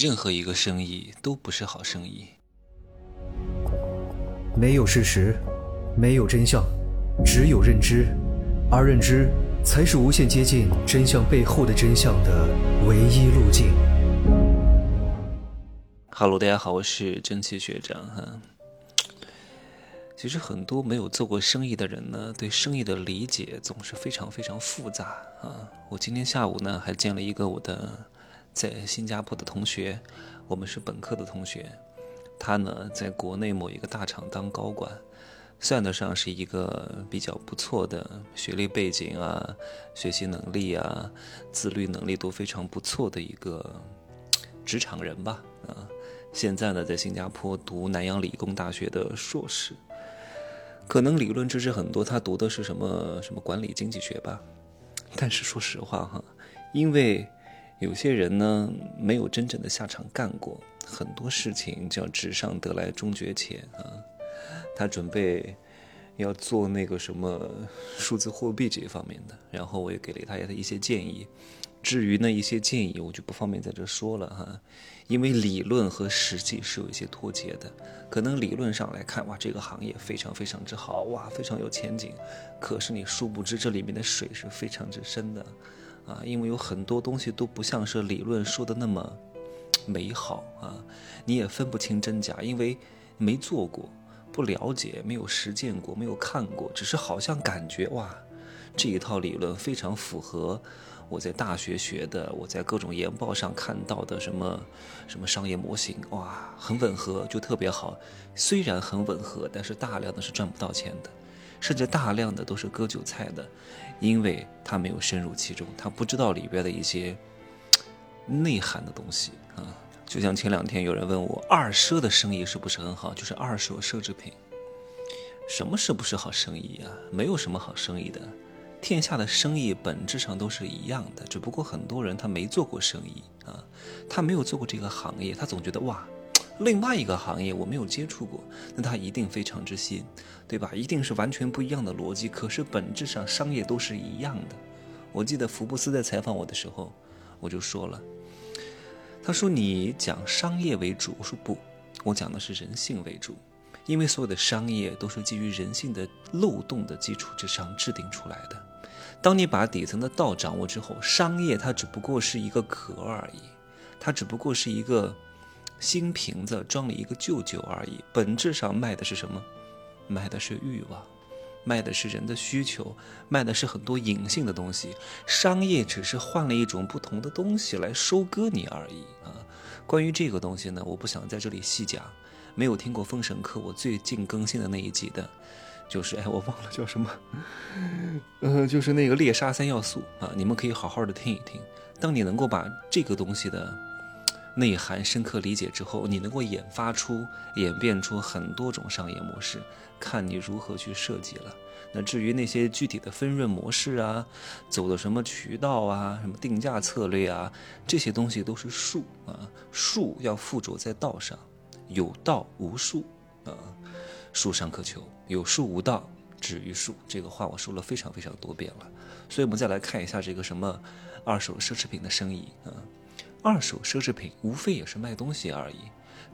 任何一个生意都不是好生意。没有事实，没有真相，只有认知，而认知才是无限接近真相背后的真相的唯一路径。Hello，大家好，我是蒸汽学长哈。其实很多没有做过生意的人呢，对生意的理解总是非常非常复杂啊。我今天下午呢还见了一个我的在新加坡的同学，我们是本科的同学。他呢在国内某一个大厂当高管，算得上是一个比较不错的学历背景啊、学习能力啊、自律能力都非常不错的一个职场人吧啊。现在呢在新加坡读南洋理工大学的硕士。可能理论知识很多，他读的是什么什么管理经济学吧，但是说实话哈，因为有些人呢没有真正的下场干过，很多事情叫纸上得来终觉浅啊。他准备要做那个什么数字货币这一方面的，然后我也给了他一些建议。至于那一些建议，我就不方便在这说了哈，因为理论和实际是有一些脱节的。可能理论上来看，哇，这个行业非常非常之好，哇，非常有前景。可是你殊不知，这里面的水是非常之深的，啊，因为有很多东西都不像是理论说的那么美好啊，你也分不清真假，因为没做过，不了解，没有实践过，没有看过，只是好像感觉哇，这一套理论非常符合。我在大学学的，我在各种研报上看到的什么什么商业模型，哇，很吻合，就特别好。虽然很吻合，但是大量的是赚不到钱的，甚至大量的都是割韭菜的，因为他没有深入其中，他不知道里边的一些内涵的东西啊。就像前两天有人问我，二奢的生意是不是很好？就是二手奢侈品，什么是不是好生意啊？没有什么好生意的。天下的生意本质上都是一样的，只不过很多人他没做过生意啊，他没有做过这个行业，他总觉得哇，另外一个行业我没有接触过，那他一定非常之新，对吧？一定是完全不一样的逻辑。可是本质上商业都是一样的。我记得福布斯在采访我的时候，我就说了，他说你讲商业为主，我说不，我讲的是人性为主，因为所有的商业都是基于人性的漏洞的基础之上制定出来的。当你把底层的道掌握之后，商业它只不过是一个壳而已，它只不过是一个新瓶子装了一个旧酒而已。本质上卖的是什么？卖的是欲望，卖的是人的需求，卖的是很多隐性的东西。商业只是换了一种不同的东西来收割你而已啊。关于这个东西呢，我不想在这里细讲。没有听过《封神课》，我最近更新的那一集的。就是哎，我忘了叫什么，嗯，就是那个猎杀三要素啊，你们可以好好的听一听。当你能够把这个东西的内涵深刻理解之后，你能够演发出、演变出很多种商业模式，看你如何去设计了。那至于那些具体的分润模式啊，走的什么渠道啊，什么定价策略啊，这些东西都是术啊，术要附着在道上，有道无术啊。术上可求，有术无道，止于术。这个话我说了非常非常多遍了。所以，我们再来看一下这个什么二手奢侈品的生意啊。二手奢侈品无非也是卖东西而已，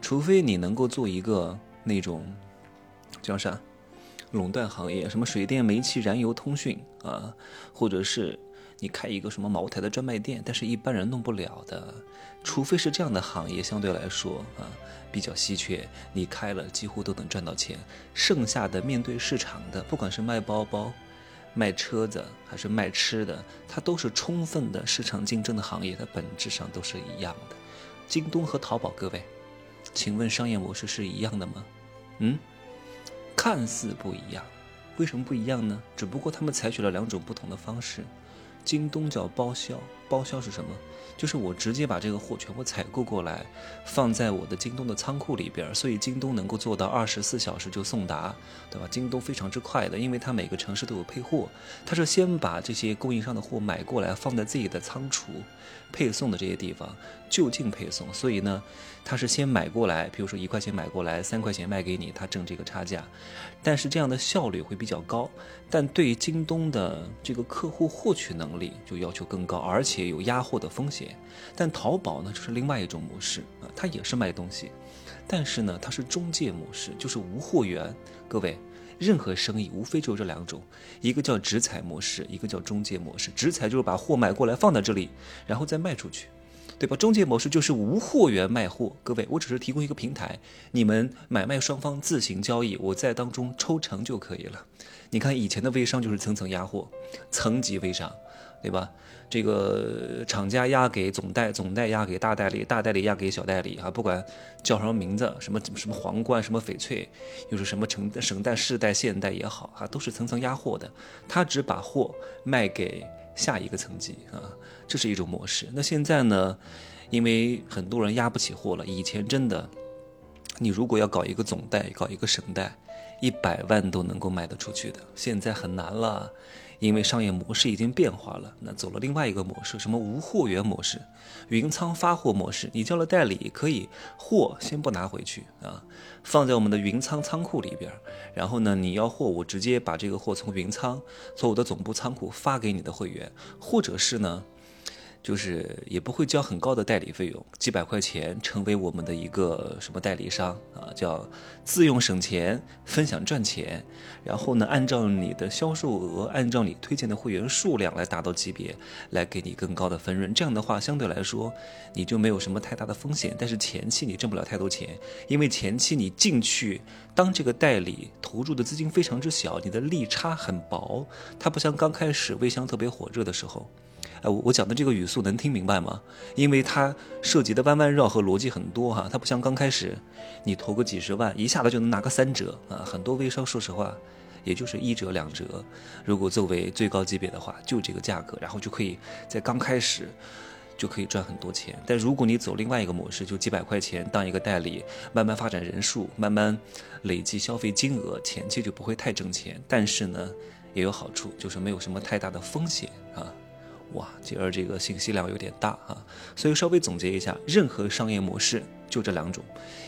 除非你能够做一个那种叫啥垄断行业，什么水电煤气燃油通讯啊，或者是。你开一个什么茅台的专卖店，但是一般人弄不了的，除非是这样的行业相对来说啊比较稀缺，你开了几乎都能赚到钱。剩下的面对市场的，不管是卖包包、卖车子还是卖吃的，它都是充分的市场竞争的行业，它本质上都是一样的。京东和淘宝，各位，请问商业模式是一样的吗？嗯，看似不一样，为什么不一样呢？只不过他们采取了两种不同的方式。京东叫包销，包销是什么？就是我直接把这个货全部采购过来，放在我的京东的仓库里边，所以京东能够做到二十四小时就送达，对吧？京东非常之快的，因为它每个城市都有配货，它是先把这些供应商的货买过来，放在自己的仓储配送的这些地方就近配送，所以呢，它是先买过来，比如说一块钱买过来，三块钱卖给你，他挣这个差价，但是这样的效率会比较高，但对于京东的这个客户获取能力就要求更高，而且。且有压货的风险。但淘宝呢，就是另外一种模式啊，它也是卖东西，但是呢，它是中介模式，就是无货源。各位，任何生意无非就这两种，一个叫直采模式，一个叫中介模式。直采就是把货买过来放在这里，然后再卖出去。对吧？中介模式就是无货源卖货。各位，我只是提供一个平台，你们买卖双方自行交易，我在当中抽成就可以了。你看以前的微商就是层层压货，层级微商，对吧？这个厂家压给总代，总代压给大代理，大代理压给小代理啊，不管叫什么名字，什么什么皇冠，什么翡翠，又是什么城省代、市代、县代也好啊，都是层层压货的。他只把货卖给下一个层级啊。这是一种模式。那现在呢？因为很多人压不起货了。以前真的，你如果要搞一个总代，搞一个省代，一百万都能够卖得出去的。现在很难了。因为商业模式已经变化了，那走了另外一个模式，什么无货源模式、云仓发货模式。你叫了代理，可以货先不拿回去啊，放在我们的云仓仓库里边。然后呢，你要货，我直接把这个货从云仓从我的总部仓库发给你的会员，或者是呢。就是也不会交很高的代理费用，几百块钱成为我们的一个什么代理商啊，叫自用省钱，分享赚钱。然后呢，按照你的销售额，按照你推荐的会员数量来达到级别，来给你更高的分润。这样的话，相对来说你就没有什么太大的风险。但是前期你挣不了太多钱，因为前期你进去当这个代理，投入的资金非常之小，你的利差很薄。它不像刚开始微商特别火热的时候。哎，我我讲的这个语速能听明白吗？因为它涉及的弯弯绕和逻辑很多哈，它不像刚开始，你投个几十万，一下子就能拿个三折啊。很多微商说实话，也就是一折两折。如果作为最高级别的话，就这个价格，然后就可以在刚开始就可以赚很多钱。但如果你走另外一个模式，就几百块钱当一个代理，慢慢发展人数，慢慢累计消费金额，前期就不会太挣钱。但是呢，也有好处，就是没有什么太大的风险啊。哇，今儿这个信息量有点大啊，所以稍微总结一下，任何商业模式就这两种，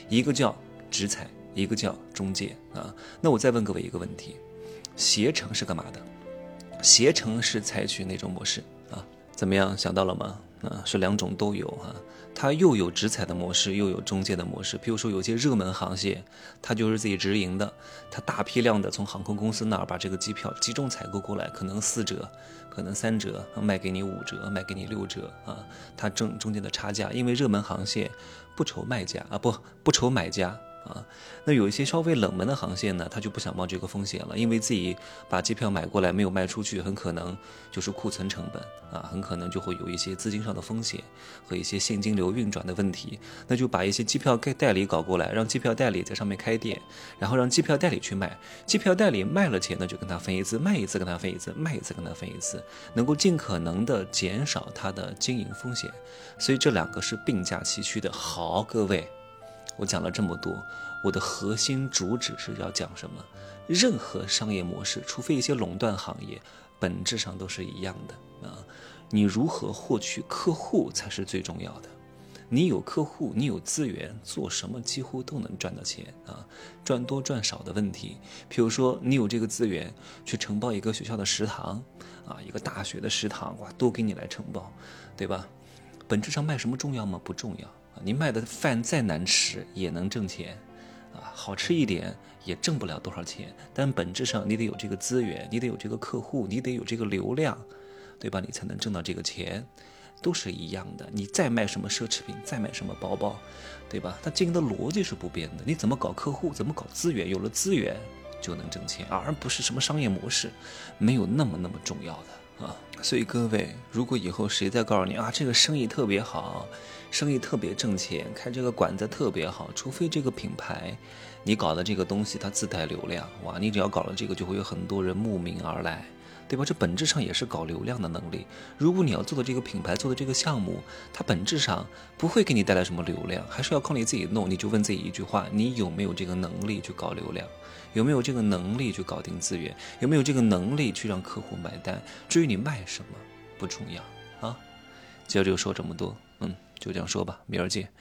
一个叫直采，一个叫中介啊。那我再问各位一个问题，携程是干嘛的？携程是采取哪种模式啊？怎么样，想到了吗？啊，是两种都有啊。它又有直采的模式，又有中介的模式。比如说，有些热门航线，它就是自己直营的，它大批量的从航空公司那儿把这个机票集中采购过来，可能四折，可能三折，卖给你五折，卖给你六折啊，它挣中间的差价。因为热门航线不愁卖家啊，不不愁买家。啊，那有一些稍微冷门的航线呢，他就不想冒这个风险了，因为自己把机票买过来没有卖出去，很可能就是库存成本啊，很可能就会有一些资金上的风险和一些现金流运转的问题，那就把一些机票代代理搞过来，让机票代理在上面开店，然后让机票代理去卖，机票代理卖了钱呢，就跟他分一次，卖一次跟他分一次，卖一次跟他分一次，能够尽可能的减少他的经营风险，所以这两个是并驾齐驱的。好，各位。我讲了这么多，我的核心主旨是要讲什么？任何商业模式，除非一些垄断行业，本质上都是一样的啊。你如何获取客户才是最重要的。你有客户，你有资源，做什么几乎都能赚到钱啊。赚多赚少的问题。比如说，你有这个资源去承包一个学校的食堂啊，一个大学的食堂，哇，都给你来承包，对吧？本质上卖什么重要吗？不重要。你卖的饭再难吃也能挣钱，啊，好吃一点也挣不了多少钱。但本质上你得有这个资源，你得有这个客户，你得有这个流量，对吧？你才能挣到这个钱，都是一样的。你再卖什么奢侈品，再卖什么包包，对吧？它经营的逻辑是不变的。你怎么搞客户，怎么搞资源？有了资源就能挣钱，而不是什么商业模式，没有那么那么重要的啊。所以各位，如果以后谁再告诉你啊，这个生意特别好。生意特别挣钱，开这个馆子特别好。除非这个品牌，你搞的这个东西它自带流量，哇！你只要搞了这个，就会有很多人慕名而来，对吧？这本质上也是搞流量的能力。如果你要做的这个品牌，做的这个项目，它本质上不会给你带来什么流量，还是要靠你自己弄。你就问自己一句话：你有没有这个能力去搞流量？有没有这个能力去搞定资源？有没有这个能力去让客户买单？至于你卖什么，不重要啊。今儿就说这么多，就这样说吧，明儿见。